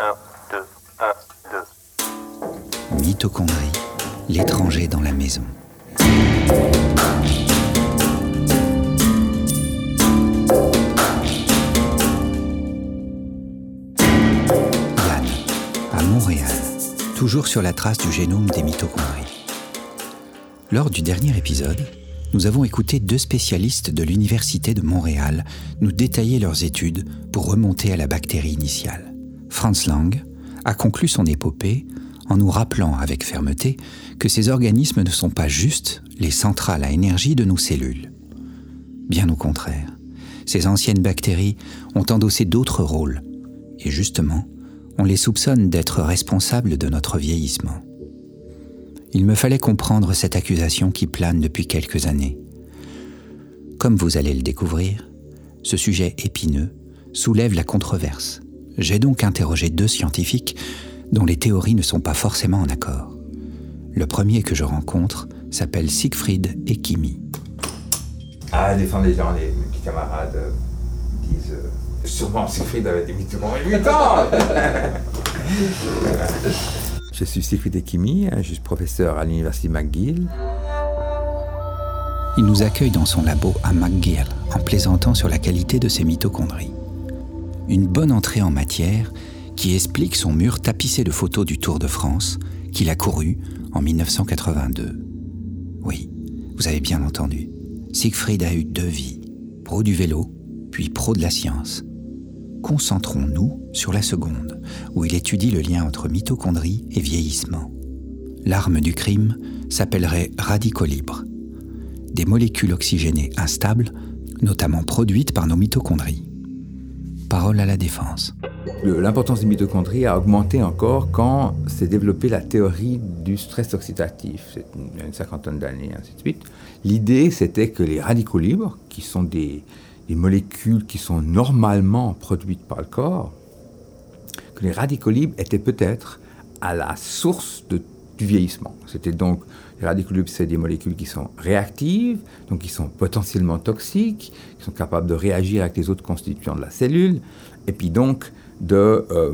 1, 2, 1, 2. Mitochondrie, l'étranger dans la maison. Yann, à Montréal, toujours sur la trace du génome des mitochondries. Lors du dernier épisode, nous avons écouté deux spécialistes de l'Université de Montréal nous détailler leurs études pour remonter à la bactérie initiale. Franz Lang a conclu son épopée en nous rappelant avec fermeté que ces organismes ne sont pas juste les centrales à énergie de nos cellules. Bien au contraire, ces anciennes bactéries ont endossé d'autres rôles, et justement, on les soupçonne d'être responsables de notre vieillissement. Il me fallait comprendre cette accusation qui plane depuis quelques années. Comme vous allez le découvrir, ce sujet épineux soulève la controverse. J'ai donc interrogé deux scientifiques dont les théories ne sont pas forcément en accord. Le premier que je rencontre s'appelle Siegfried Ekimi. Ah, des fois, les gens, les, mes petits camarades euh, disent euh, sûrement Siegfried avait des mitochondries mutants Je suis Siegfried Ekimi, je suis professeur à l'université McGill. Il nous accueille dans son labo à McGill en plaisantant sur la qualité de ses mitochondries. Une bonne entrée en matière qui explique son mur tapissé de photos du Tour de France qu'il a couru en 1982. Oui, vous avez bien entendu. Siegfried a eu deux vies, pro du vélo, puis pro de la science. Concentrons-nous sur la seconde, où il étudie le lien entre mitochondrie et vieillissement. L'arme du crime s'appellerait radicaux libres, des molécules oxygénées instables, notamment produites par nos mitochondries. Parole à la défense. L'importance des mitochondries a augmenté encore quand s'est développée la théorie du stress oxydatif, il y a une cinquantaine d'années, ainsi de suite. L'idée, c'était que les radicaux libres, qui sont des, des molécules qui sont normalement produites par le corps, que les radicaux libres étaient peut-être à la source de, du vieillissement. C'était donc, les radicaux libres, c'est des molécules qui sont réactives, donc qui sont potentiellement toxiques, qui sont capables de réagir avec les autres constituants de la cellule, et puis donc, de, euh,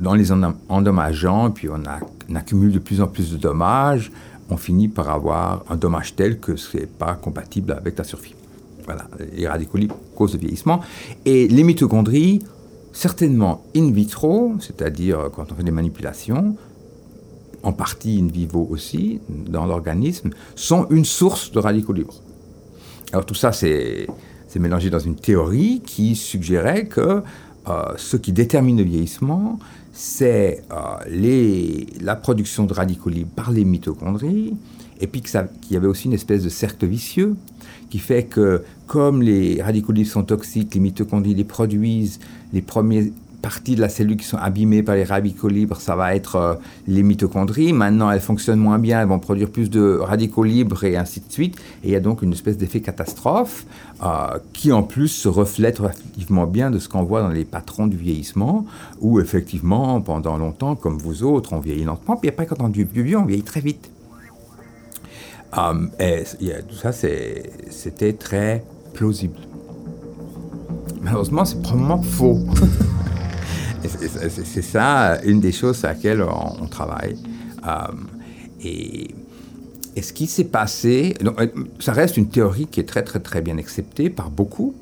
dans les endommageant, puis on, accumule de plus en plus de dommages, on finit par avoir un dommage tel que ce n'est pas compatible avec la survie. Voilà, les radicaux libres causent le vieillissement. Et les mitochondries, certainement in vitro, c'est-à-dire quand on fait des manipulations, en partie in vivo aussi, dans l'organisme, sont une source de radicaux libres. Alors tout ça, c'est mélangé dans une théorie qui suggérait que euh, ce qui détermine le vieillissement, c'est euh, la production de radicaux libres par les mitochondries, et puis qu'il y avait aussi une espèce de cercle vicieux qui fait que comme les radicaux libres sont toxiques, les mitochondries les produisent, les premières parties de la cellule qui sont abîmées par les radicaux libres, ça va être euh, les mitochondries. Maintenant, elles fonctionnent moins bien, elles vont produire plus de radicaux libres et ainsi de suite. Et il y a donc une espèce d'effet catastrophe euh, qui en plus se reflète relativement bien de ce qu'on voit dans les patrons du vieillissement, où effectivement, pendant longtemps, comme vous autres, on vieillit lentement, puis après, quand on devient vieux, on vieillit très vite. Um, et, tout ça, c'était très plausible. Malheureusement, c'est probablement faux. c'est ça une des choses à laquelle on, travaille. Um, et, ce qui s'est passé, donc, ça reste une théorie qui est très très très bien acceptée par beaucoup,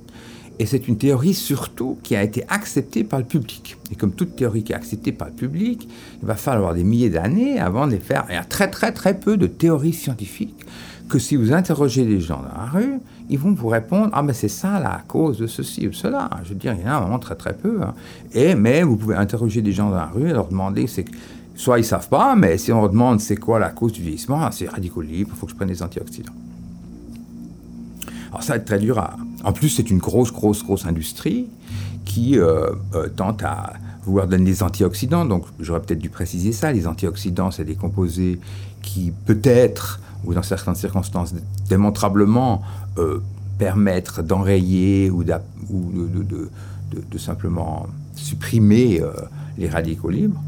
et c'est une théorie surtout qui a été acceptée par le public. Et comme toute théorie qui est acceptée par le public, il va falloir des milliers d'années avant de les faire. Il y a très très très peu de théories scientifiques que si vous interrogez les gens dans la rue, ils vont vous répondre Ah, mais c'est ça la cause de ceci ou cela. Je veux dire, il y en a vraiment très très peu. Hein. Et, mais vous pouvez interroger des gens dans la rue et leur demander c'est Soit ils savent pas, mais si on leur demande c'est quoi la cause du vieillissement, ah, c'est radicaux il faut que je prenne des antioxydants. Alors ça va être très dur à... En plus, c'est une grosse, grosse, grosse industrie qui euh, euh, tente à vouloir donner des antioxydants. Donc j'aurais peut-être dû préciser ça. Les antioxydants, c'est des composés qui peut-être, ou dans certaines circonstances, démontrablement euh, permettre d'enrayer ou, de, de, de, simplement supprimer les radicaux libres.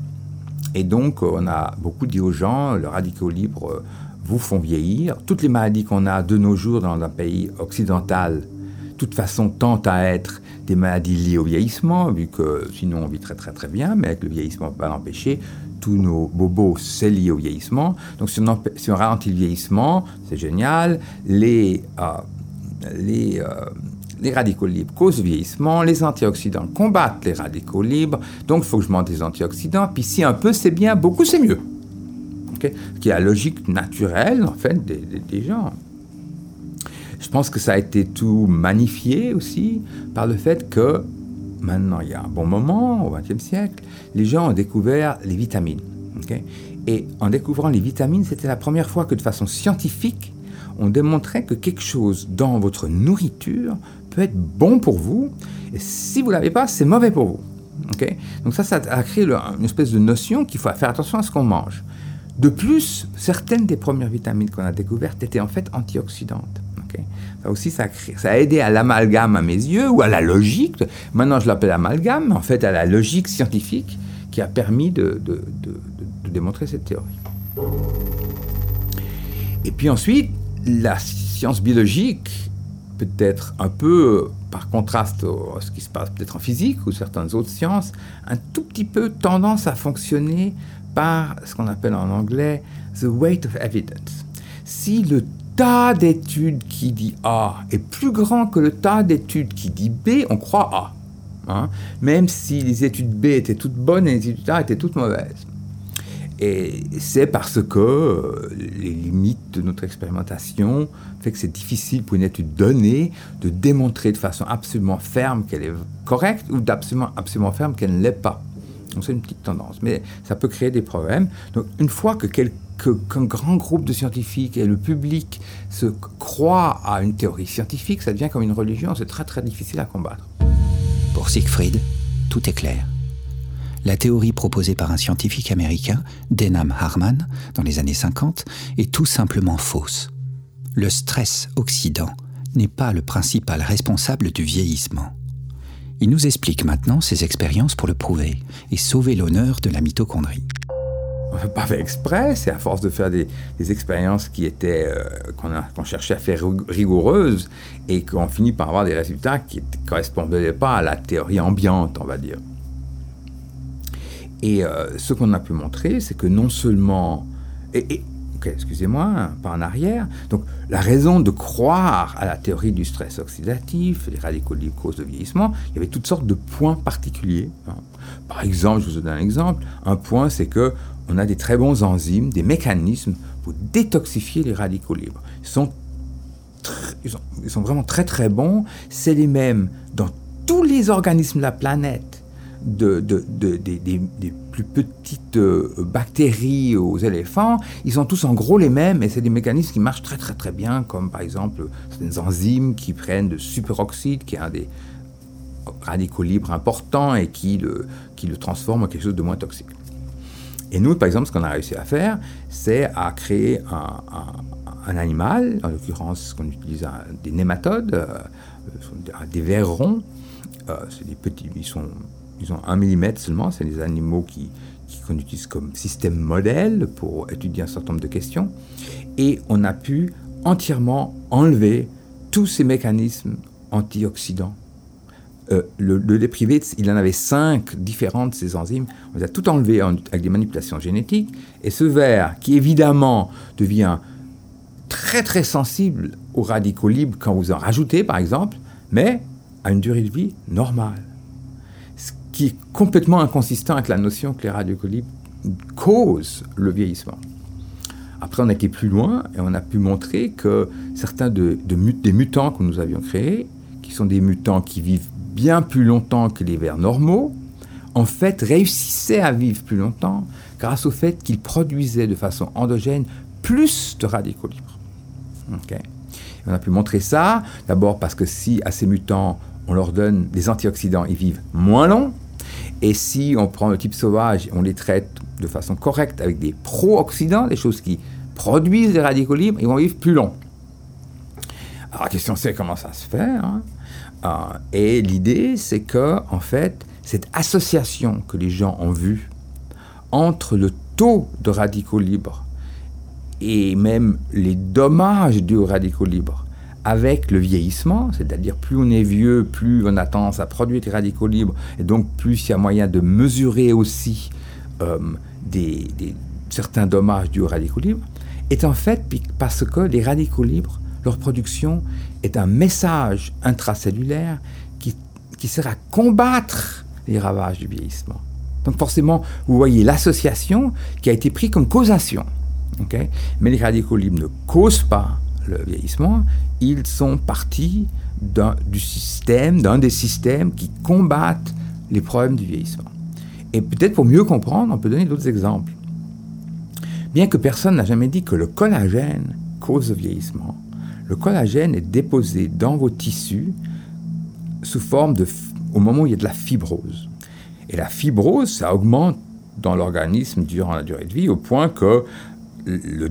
Et donc, on a beaucoup dit aux gens, le radicaux libre vous font vieillir. Toutes les maladies qu'on a de nos jours dans un pays occidental toute façon, tendent à être des maladies liées au vieillissement, vu que sinon on vit très très très bien, mais avec le vieillissement, on peut pas l'empêcher. Tous nos bobos, c'est lié au vieillissement. Donc si on, ralentit le vieillissement, c'est génial. Les, euh, euh, les radicaux libres causent vieillissement, les antioxydants combattent les radicaux libres, donc il faut que je monte des antioxydants, puis si un peu c'est bien, beaucoup c'est mieux. Okay? Qui est la logique naturelle, en fait, des gens. Je pense que ça a été tout magnifié aussi par le fait que maintenant, il y a un bon moment, au XXe siècle, les gens ont découvert les vitamines. Et en découvrant les vitamines, c'était la première fois que de façon scientifique, on démontrait que quelque chose dans votre nourriture peut être bon pour vous, et si vous ne l'avez pas, c'est mauvais pour vous. Donc ça, ça a créé une espèce de notion qu'il faut faire attention à ce qu'on mange. De plus, certaines des premières vitamines qu'on a découvertes étaient en fait antioxydantes. Ça aussi, ça a, aidé à l'amalgame à mes yeux, ou à la logique. Maintenant, je l'appelle amalgame, mais en fait à la logique scientifique qui a permis de, de, démontrer cette théorie. Et puis ensuite, la science biologique, peut-être un peu par contraste à ce qui se passe peut-être en physique ou certaines autres sciences, un tout petit peu tendance à fonctionner par ce qu'on appelle en anglais the weight of evidence. Si le tas d'études qui dit A est plus grand que le tas d'études qui dit B, on croit A. Hein? Même si les études B étaient toutes bonnes et les études A étaient toutes mauvaises. Et c'est parce que euh, les limites de notre expérimentation fait que c'est difficile pour une étude donnée de démontrer de façon absolument ferme qu'elle est correcte ou d'absolument absolument ferme qu'elle ne l'est pas. Donc c'est une petite tendance, mais ça peut créer des problèmes. Donc une fois que qu'un grand groupe de scientifiques et le public se croient à une théorie scientifique, ça devient comme une religion, c'est très très difficile à combattre. Pour Siegfried, tout est clair la théorie proposée par un scientifique américain, Denham Harman, dans les années 50, est tout simplement fausse. Le stress oxydant n'est pas le principal responsable du vieillissement. Il nous explique maintenant ses expériences pour le prouver et sauver l'honneur de la mitochondrie. Pas fait exprès, c'est à force de faire des, expériences qui étaient euh, qu'on qu cherchait à faire rigoureuses et qu'on finit par avoir des résultats qui ne correspondaient pas à la théorie ambiante, on va dire. Et euh, ce qu'on a pu montrer, c'est que non seulement... Excusez-moi, pas en arrière. Donc, la raison de croire à la théorie du stress oxydatif, les radicaux libres cause de vieillissement, il y avait toutes sortes de points particuliers. Hein. Par exemple, je vous donne un exemple. Un point, c'est que on a des très bons enzymes, des mécanismes pour détoxifier les radicaux libres. Ils sont, vraiment très très bons. C'est les mêmes dans tous les organismes de la planète de, de, de, des, des, plus petites euh, bactéries aux éléphants, ils sont tous en gros les mêmes et c'est des mécanismes qui marchent très très très bien, comme par exemple des enzymes qui prennent de superoxyde, qui est un des radicaux libres importants et qui le, qui le transforme en quelque chose de moins toxique. Et nous, par exemple, ce qu'on a réussi à faire, c'est à créer un, animal, en l'occurrence, qu'on utilise des nématodes, euh, des vers ronds. Euh, des petits, ils sont ils ont un millimètre seulement, c'est des animaux qui, qu'on utilise comme système modèle pour étudier un certain nombre de questions. Et on a pu entièrement enlever tous ces mécanismes antioxydants. Euh, le, le il en avait cinq différentes, ces enzymes. On les a tout enlevés avec des manipulations génétiques. Et ce ver, qui évidemment devient très très sensible aux radicaux libres quand vous en rajoutez, par exemple, mais à une durée de vie normale qui est complètement inconsistant avec la notion que les radicaux libres causent le vieillissement. Après, on a été plus loin et on a pu montrer que certains de, de, des mutants que nous avions créés, qui sont des mutants qui vivent bien plus longtemps que les vers normaux, en fait réussissaient à vivre plus longtemps grâce au fait qu'ils produisaient de façon endogène plus de radicaux libres. On a pu montrer ça, d'abord parce que si à ces mutants on leur donne des antioxydants, ils vivent moins long, et si on prend le type sauvage, on les traite de façon correcte avec des pro-oxydants, des choses qui produisent des radicaux libres, ils vont vivre plus long. Alors la question c'est comment ça se fait. Hein? Euh, et l'idée c'est que, en fait, cette association que les gens ont vue entre le taux de radicaux libres et même les dommages dus aux radicaux libres avec le vieillissement, c'est-à-dire plus on est vieux, plus on a tendance à produire des radicaux libres, et donc plus il y a moyen de mesurer aussi euh, des, certains dommages dus aux radicaux libres, est en fait parce que les radicaux libres, leur production est un message intracellulaire qui, qui sert à combattre les ravages du vieillissement. Donc forcément, vous voyez l'association qui a été prise comme causation. Mais les radicaux libres ne causent pas le vieillissement, ils sont partis du système, d'un des systèmes qui combattent les problèmes du vieillissement. Et peut-être pour mieux comprendre, on peut donner d'autres exemples. Bien que personne n'a jamais dit que le collagène cause le vieillissement, le collagène est déposé dans vos tissus sous forme de, au moment où il y a de la fibrose. Et la fibrose, ça augmente dans l'organisme durant la durée de vie au point que le,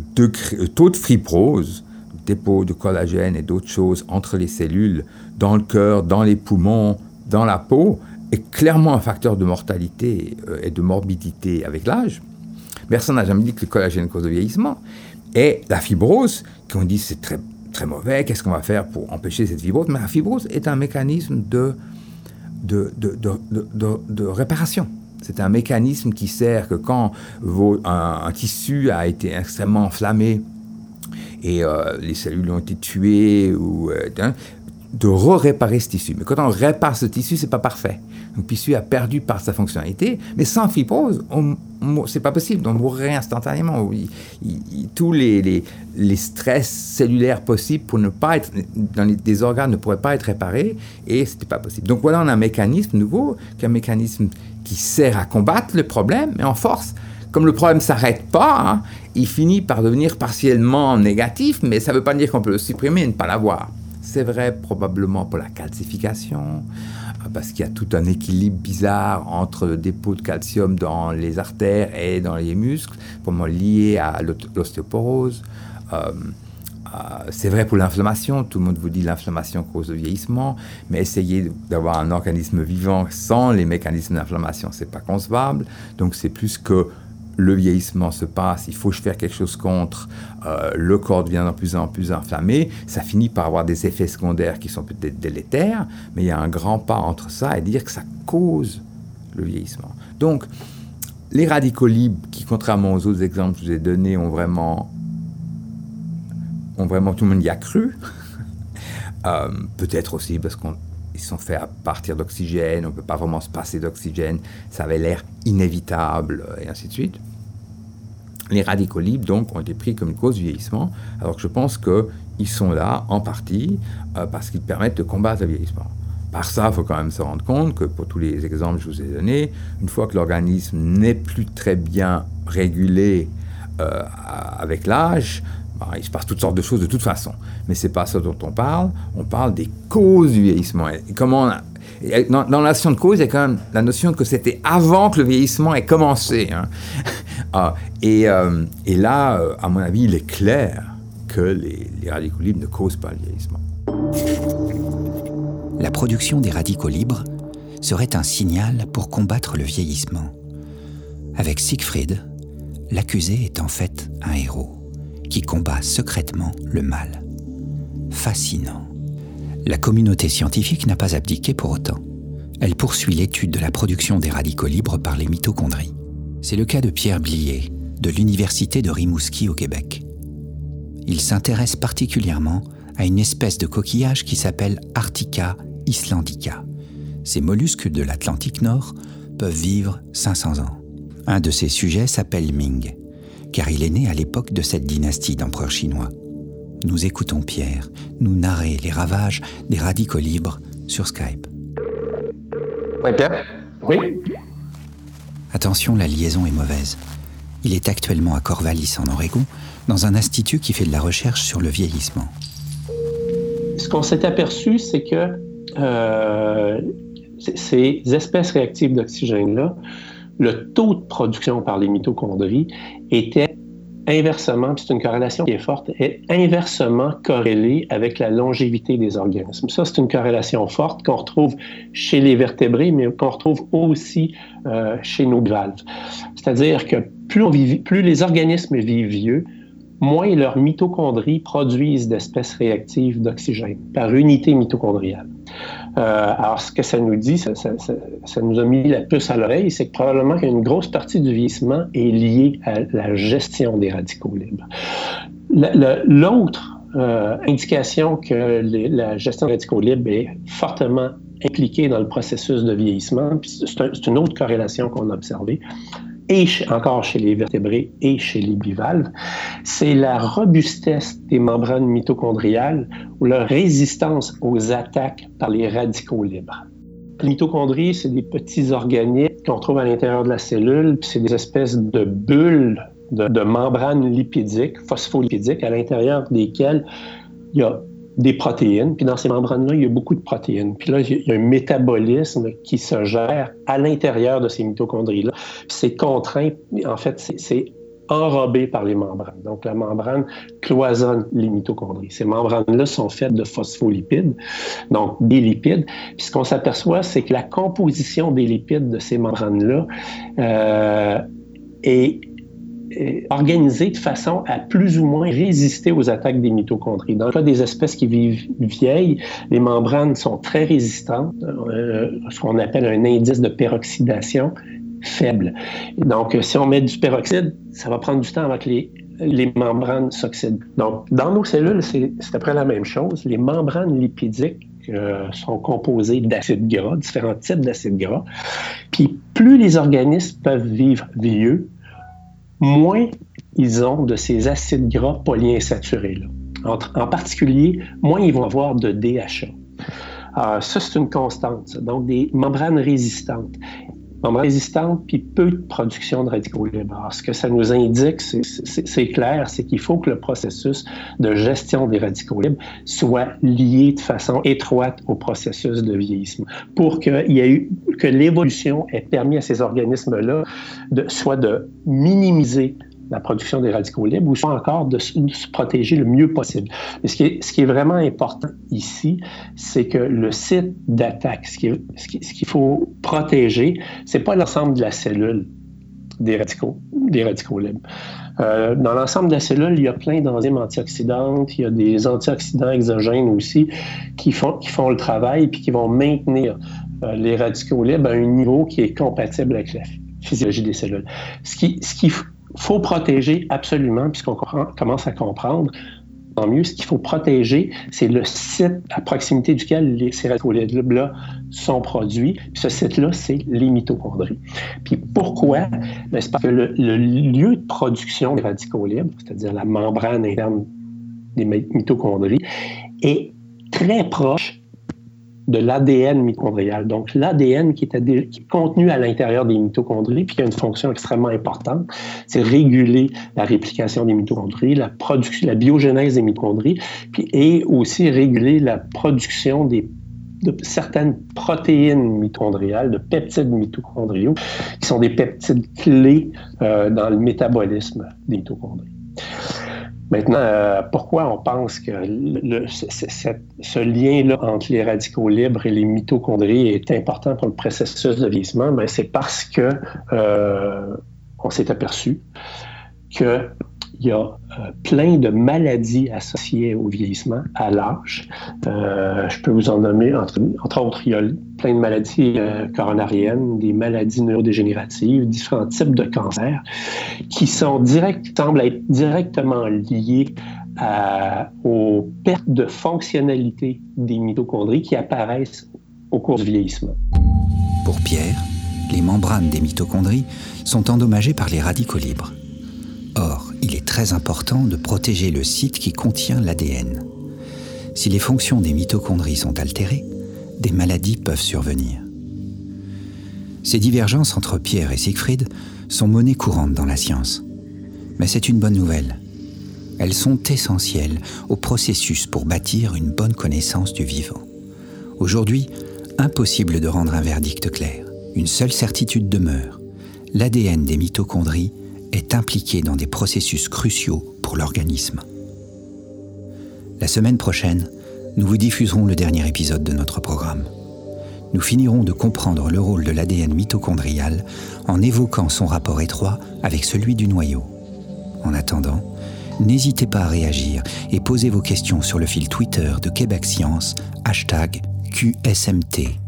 taux de fibrose dépôt de collagène et d'autres choses entre les cellules, dans le cœur, dans les poumons, dans la peau, est clairement un facteur de mortalité euh, et de morbidité avec l'âge. Personne n'a jamais dit que le collagène cause le vieillissement. Et la fibrose, qu'on dit c'est très, très mauvais, qu'est-ce qu'on va faire pour empêcher cette fibrose? Mais la fibrose est un mécanisme de, de, de, de, réparation. C'est un mécanisme qui sert que quand un, un, tissu a été extrêmement enflammé et euh, les cellules ont été tuées ou euh, hein, de re-réparer ce tissu. Mais quand on répare ce tissu, c'est pas parfait. Le tissu a perdu par sa fonctionnalité, mais sans fibrose, c'est pas possible. On mourrait instantanément. tous les, les, stress cellulaires possibles pour ne pas être dans les, des organes ne pourraient pas être réparés et c'était pas possible. Donc voilà, on a un mécanisme nouveau, qui est un mécanisme qui sert à combattre le problème, mais en force comme le problème ne s'arrête pas, hein, il finit par devenir partiellement négatif, mais ça ne veut pas dire qu'on peut le supprimer et ne pas l'avoir. C'est vrai probablement pour la calcification, euh, parce qu'il y a tout un équilibre bizarre entre le dépôt de calcium dans les artères et dans les muscles, probablement lié à l'ostéoporose. Euh, euh, c'est vrai pour l'inflammation, tout le monde vous dit l'inflammation cause le vieillissement, mais essayer d'avoir un organisme vivant sans les mécanismes d'inflammation, c'est pas concevable. Donc c'est plus que le vieillissement se passe, il faut faire quelque chose contre, euh, le corps devient de plus en plus inflammé, ça finit par avoir des effets secondaires qui sont peut-être délétères, mais il y a un grand pas entre ça et dire que ça cause le vieillissement. Donc, les radicaux libres, qui contrairement aux autres exemples que je vous ai donnés, ont vraiment, ont vraiment tout le monde y a cru, euh, peut-être aussi parce qu'on ils sont faits à partir d'oxygène, on ne peut pas vraiment se passer d'oxygène, ça avait l'air inévitable, et ainsi de suite. Les radicaux libres, donc, ont été pris comme une cause du vieillissement, alors que je pense qu'ils sont là, en partie, euh, parce qu'ils permettent de combattre le vieillissement. Par ça, il faut quand même se rendre compte que pour tous les exemples que je vous ai donnés, une fois que l'organisme n'est plus très bien régulé euh, avec l'âge, il se passe toutes sortes de choses de toute façon. Mais c'est pas ça dont on parle. On parle des causes du vieillissement. Comment dans, la notion de cause, il y a quand même la notion que c'était avant que le vieillissement ait commencé. Hein. Ah, euh, et, là, euh, à mon avis, il est clair que les radicaux libres ne causent pas le vieillissement. La production des radicaux libres serait un signal pour combattre le vieillissement. Avec Siegfried, l'accusé est en fait un héros qui combat secrètement le mal. Fascinant. La communauté scientifique n'a pas abdiqué pour autant. Elle poursuit l'étude de la production des radicaux libres par les mitochondries. C'est le cas de Pierre Blier, de l'Université de Rimouski au Québec. Il s'intéresse particulièrement à une espèce de coquillage qui s'appelle Artica islandica. Ces mollusques de l'Atlantique Nord peuvent vivre 500 ans. Un de ces sujets s'appelle Ming car il est né à l'époque de cette dynastie d'empereurs chinois. Nous écoutons Pierre nous narrer les ravages des radicaux libres sur Skype. Oui, Pierre? Oui. Attention, la liaison est mauvaise. Il est actuellement à Corvallis, en Oregon, dans un institut qui fait de la recherche sur le vieillissement. Ce qu'on s'est aperçu, c'est que euh, ces espèces réactives d'oxygène-là le taux de production par les mitochondries était inversement, c'est une corrélation qui est forte, est inversement corrélée avec la longévité des organismes. Ça, c'est une corrélation forte qu'on retrouve chez les vertébrés, mais qu'on retrouve aussi euh, chez nos valves. C'est-à-dire que plus, on vit, plus les organismes vivent vieux, moins leurs mitochondries produisent d'espèces réactives d'oxygène par unité mitochondriale. Euh, alors, ce que ça nous dit, ça, nous a mis la puce à l'oreille, c'est que probablement qu'une grosse partie du vieillissement est liée à la gestion des radicaux libres. L'autre euh, indication que la gestion des radicaux libres est fortement impliquée dans le processus de vieillissement, c'est une autre corrélation qu'on a observée, et encore chez les vertébrés et chez les bivalves, c'est la robustesse des membranes mitochondriales ou leur résistance aux attaques par les radicaux libres. Les mitochondries, c'est des petits organismes qu'on trouve à l'intérieur de la cellule, puis c'est des espèces de bulles de membranes lipidiques, phospholipidiques, à l'intérieur desquelles il y a des protéines. Puis dans ces membranes-là, il y a beaucoup de protéines. Puis là, il y a un métabolisme qui se gère à l'intérieur de ces mitochondries-là. C'est contraint, en fait, c'est enrobé par les membranes. Donc, la membrane cloisonne les mitochondries. Ces membranes-là sont faites de phospholipides, donc des lipides. Puis ce qu'on s'aperçoit, c'est que la composition des lipides de ces membranes-là euh, est organisé de façon à plus ou moins résister aux attaques des mitochondries. Dans le cas des espèces qui vivent vieilles, les membranes sont très résistantes, euh, ce qu'on appelle un indice de peroxydation faible. donc, si on met du peroxyde, ça va prendre du temps avant que les, les membranes s'oxydent. Donc, dans nos cellules, c'est à peu près la même chose. Les membranes lipidiques euh, sont composées d'acides gras, différents types d'acides gras. Puis plus les organismes peuvent vivre vieux, moins ils ont de ces acides gras polyinsaturés. Là. En, particulier, moins ils vont avoir de DHA. Euh, ça, c'est une constante. Donc, des membranes résistantes. Membranes résistantes, puis peu de production de radicaux libres. Ce que ça nous indique, c'est clair, c'est qu'il faut que le processus de gestion des radicaux libres soit lié de façon étroite au processus de vieillissement pour y ait que l'évolution ait permis à ces organismes-là de, soit de minimiser la production des radicaux libres ou soit encore de, se protéger le mieux possible. Mais ce qui est, qui vraiment important ici, c'est que le site d'attaque, ce qu'il ce faut protéger, c'est pas l'ensemble de la cellule des radicaux, des radicaux libres. Euh, dans l'ensemble de la cellule, il y a plein d'enzymes antioxydantes, il y a des antioxydants exogènes aussi qui font, qui font le travail puis qui vont maintenir euh, les radicaux libres à un niveau qui est compatible avec la physiologie des cellules. Ce qui, ce qui faut protéger absolument, puisqu'on commence à comprendre, tant mieux, ce qu'il faut protéger, c'est le site à proximité duquel les cératolibres sont produits. Ce site-là, c'est les mitochondries. Puis pourquoi? Ben, c'est parce que le, le, lieu de production des radicaux libres, c'est-à-dire la membrane interne des mitochondries, est très proche de l'ADN mitochondrial. Donc, l'ADN qui, est contenu à l'intérieur des mitochondries, puis qui a une fonction extrêmement importante, c'est réguler la réplication des mitochondries, la production, la biogénèse des mitochondries, puis, et aussi réguler la production des de certaines protéines mitochondriales, de peptides mitochondriaux, qui sont des peptides clés euh, dans le métabolisme des mitochondries. Maintenant, euh, pourquoi on pense que ce lien-là entre les radicaux libres et les mitochondries est important pour le processus de vieillissement? Ben, c'est parce que euh, on s'est aperçu que il y a euh, plein de maladies associées au vieillissement, à l'âge. Euh, je peux vous en nommer, entre, autres, il y a plein de maladies euh, coronariennes, des maladies neurodégénératives, différents types de cancers qui sont semblent être directement liés aux pertes de fonctionnalité des mitochondries qui apparaissent au cours du vieillissement. Pour Pierre, les membranes des mitochondries sont endommagées par les radicaux libres. Très important de protéger le site qui contient l'ADN. Si les fonctions des mitochondries sont altérées, des maladies peuvent survenir. Ces divergences entre Pierre et Siegfried sont monnaie courante dans la science. Mais c'est une bonne nouvelle. Elles sont essentielles au processus pour bâtir une bonne connaissance du vivant. Aujourd'hui, impossible de rendre un verdict clair. Une seule certitude demeure. L'ADN des mitochondries est impliqué dans des processus cruciaux pour l'organisme. La semaine prochaine, nous vous diffuserons le dernier épisode de notre programme. Nous finirons de comprendre le rôle de l'ADN mitochondrial en évoquant son rapport étroit avec celui du noyau. En attendant, n'hésitez pas à réagir et posez vos questions sur le fil Twitter de Québec Science, hashtag QSMT.